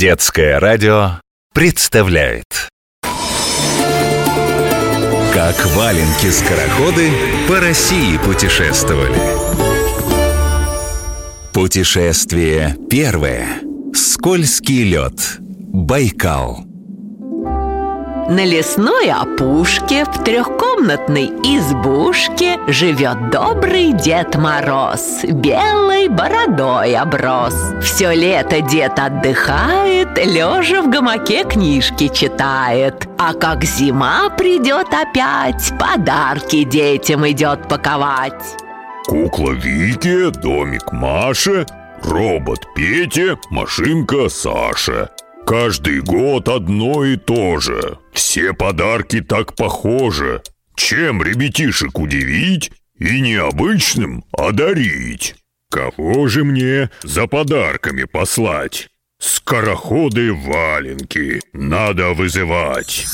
Детское радио представляет. Как валенки-скороходы по России путешествовали. Путешествие первое. Скользкий лед. Байкал На лесной опушке в трехкомнатной избушке Живет добрый Дед Мороз Белой бородой оброс. Все лето дед отдыхает Лежа в гамаке книжки читает. А как зима придет опять Подарки детям идет паковать. Кукла Вики, домик Маша, робот Петя, машинка Саша. Каждый год одно и то же. Все подарки так похожи. Чем ребятишек удивить и необычным одарить? Кого же мне за подарками послать? Скороходы-валенки надо вызывать.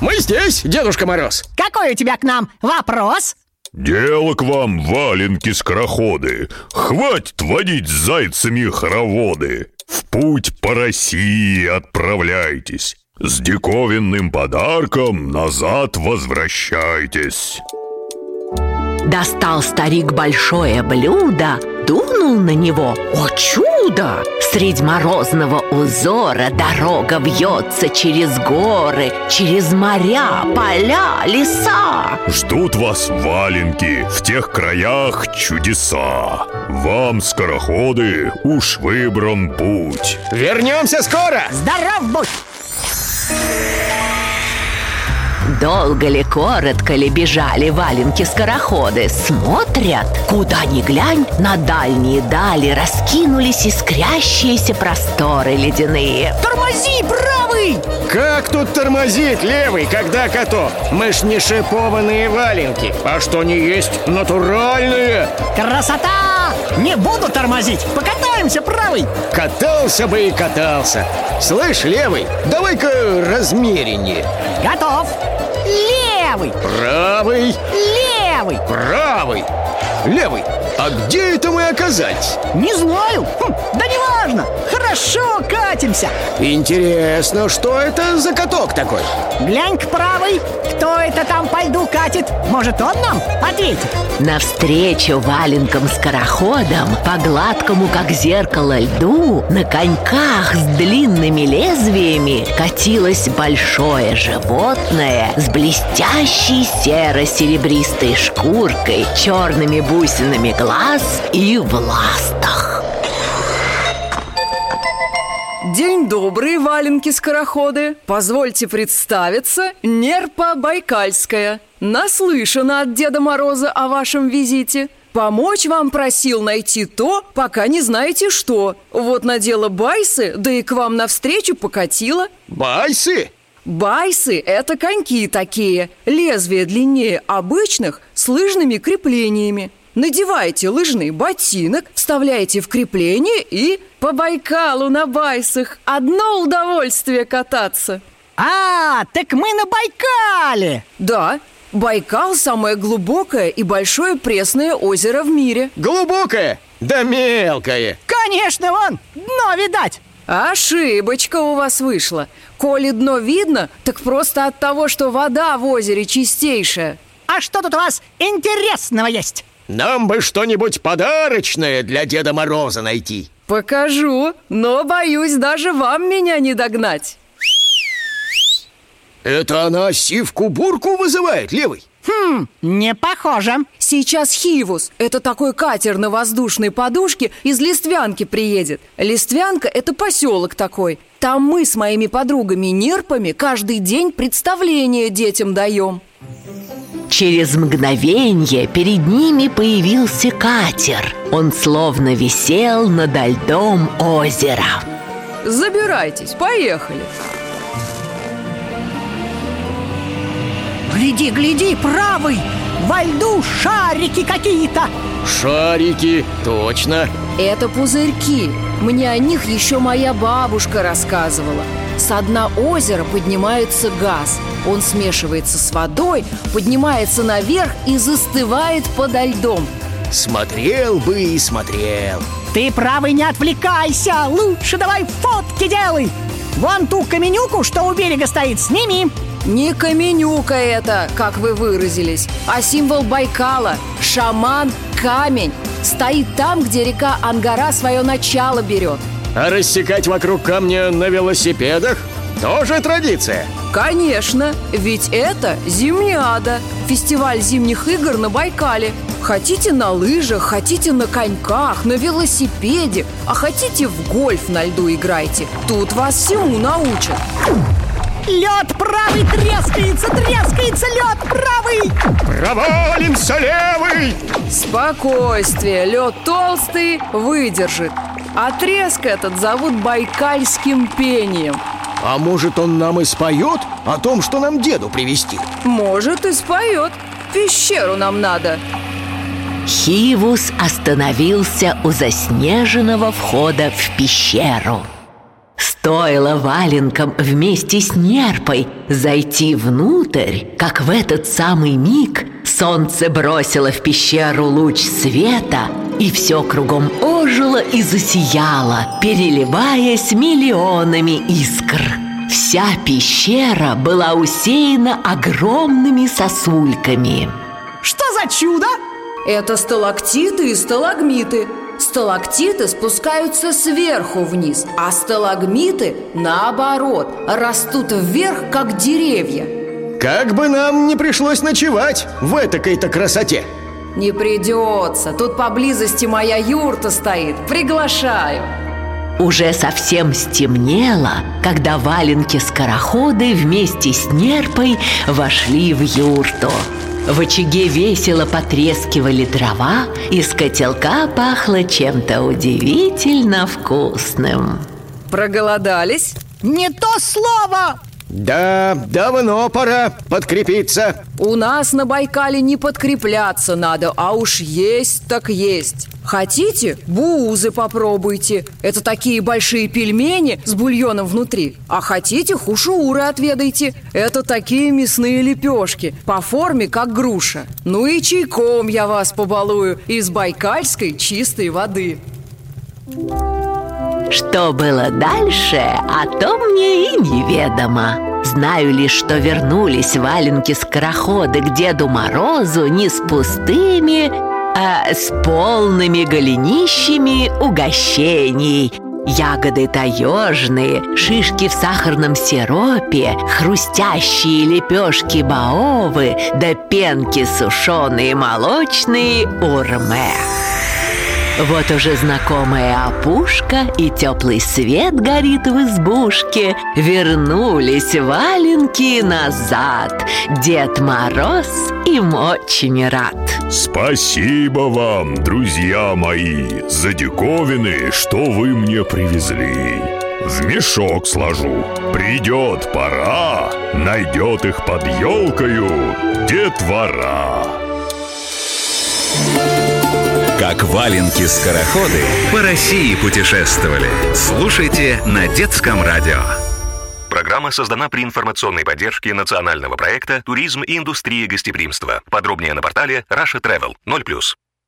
Мы здесь, Дедушка Мороз Какой у тебя к нам вопрос? Дело к вам, валенки-скороходы Хватит водить зайцами хороводы. В путь по России отправляйтесь. С диковинным подарком назад возвращайтесь. Достал старик большое блюдо, дунул на него. О чудо! Средь морозного узора дорога вьется через горы, через моря, поля, леса. Ждут вас валенки, в тех краях чудеса Вам, скороходы, уж выбран путь Вернемся скоро Здоров будь! Долго ли, коротко ли бежали валенки-скороходы Смотрят, куда ни глянь, на дальние дали Раскинулись искрящиеся просторы ледяные Тормози, правый! Как тут тормозить, левый, когда каток? Мы ж не шипованные валенки А что не есть натуральные Красота! Не буду тормозить! Покатаемся, правый! Катался бы и катался Слышь, левый, давай-ка размереннее Готов! Левый! Правый, Левый! Правый Левый, а где это мы оказались? Не знаю! Хм, да неважно! Хорошо катимся! Интересно, что это за каток такой? Глянь-ка, правый! Кто это там по льду катит? Может, он нам ответит? Навстречу валенкам-скороходам По гладкому, как зеркало льду На коньках с длинными лезвиями Катилось большое животное С блестящей серо-серебристой шкуркой Черными бусинами глаз и в ластах. День добрый, валенки-скороходы Позвольте представиться, Нерпа Байкальская. Наслышана от Деда Мороза о вашем визите. Помочь вам просил найти то, пока не знаете что. Вот надела байсы, да и к вам навстречу покатила. Байсы? Байсы – это коньки такие Лезвия длиннее обычных с лыжными креплениями Надеваете лыжный ботинок, вставляете в крепление и по Байкалу на байсах Одно удовольствие кататься А, так мы на Байкале! Да, Байкал – самое глубокое и большое пресное озеро в мире Глубокое? Да мелкое Конечно, вон, дно видать! Ошибочка у вас вышла Коли дно видно, так просто от того, что вода в озере чистейшая А что тут у вас интересного есть? Нам бы что-нибудь подарочное для Деда Мороза найти Покажу, но боюсь даже вам меня не догнать Это она сивку-бурку вызывает, левый? Хм, не похоже. Сейчас Хивус, это такой катер на воздушной подушке из Листвянки приедет. Листвянка – это поселок такой. Там мы с моими подругами-нерпами каждый день представление детям даем. Через мгновенье перед ними появился катер. Он словно висел над льдом озера. Забирайтесь, поехали Гляди, гляди, правый! Во льду шарики какие-то! Шарики, точно. Это пузырьки. Мне о них еще моя бабушка рассказывала. С дна озера поднимается газ. Он смешивается с водой, поднимается наверх и застывает подо льдом. Смотрел бы и смотрел. Ты, правый, не отвлекайся! Лучше давай фотки делай! Вон ту каменюку, что у берега стоит, сними Не каменюка это, как вы выразились, а символ Байкала – шаман камень. Стоит там, где река Ангара свое начало берет. А рассекать вокруг камня на велосипедах тоже традиция Конечно, ведь это Зимняда, фестиваль зимних игр на Байкале. Хотите на лыжах, хотите на коньках, на велосипеде, а хотите в гольф на льду играйте. Тут вас всему научат. Лед правый трескается, трескается лед правый Провалимся, левый! Спокойствие, лед толстый, выдержит. А треск этот зовут байкальским пением. А может он нам и споет о том, что нам деду привезти? Может и споет. Пещеру нам надо. Хивус остановился у заснеженного входа в пещеру. Стоило валенкам вместе с нерпой зайти внутрь, как в этот самый миг солнце бросило в пещеру луч света, и все кругом ожило и засияло, переливаясь миллионами искр. Вся пещера была усеяна огромными сосульками. Что за чудо? Это сталактиты и сталагмиты. Сталактиты спускаются сверху вниз, а сталагмиты, наоборот, растут вверх, как деревья. Как бы нам не пришлось ночевать в этакой-то красоте Не придется, тут поблизости моя юрта стоит, приглашаю. Уже совсем стемнело, когда валенки-скороходы вместе с нерпой вошли в юрту. В очаге весело потрескивали дрова, из котелка пахло чем-то удивительно вкусным. Проголодались? Не то слово! Да, давно пора подкрепиться У нас на Байкале не подкрепляться надо, а уж есть так есть. Хотите, буузы попробуйте. Это такие большие пельмени с бульоном внутри. А хотите, хушуры отведайте. Это такие мясные лепешки, по форме как груша. Ну и чайком я вас побалую из байкальской чистой воды. Что было дальше, о том мне и неведомо. Знаю лишь, что вернулись валенки-скороходы к Деду Морозу не с пустыми, а с полными голенищами угощений. Ягоды таежные, шишки в сахарном сиропе, хрустящие лепешки баовы, да пенки сушеные молочные урме. Вот уже знакомая опушка и теплый свет горит в избушке. Вернулись валенки назад. Дед Мороз им очень рад. Спасибо вам, друзья мои, за диковины, что вы мне привезли. В мешок сложу. Придет пора, найдет их под елкою детвора. Как валенки-скороходы по России путешествовали. Слушайте на детском радио. Программа создана при информационной поддержке национального проекта «Туризм и индустрия гостеприимства». Подробнее на портале Russia Travel 0+.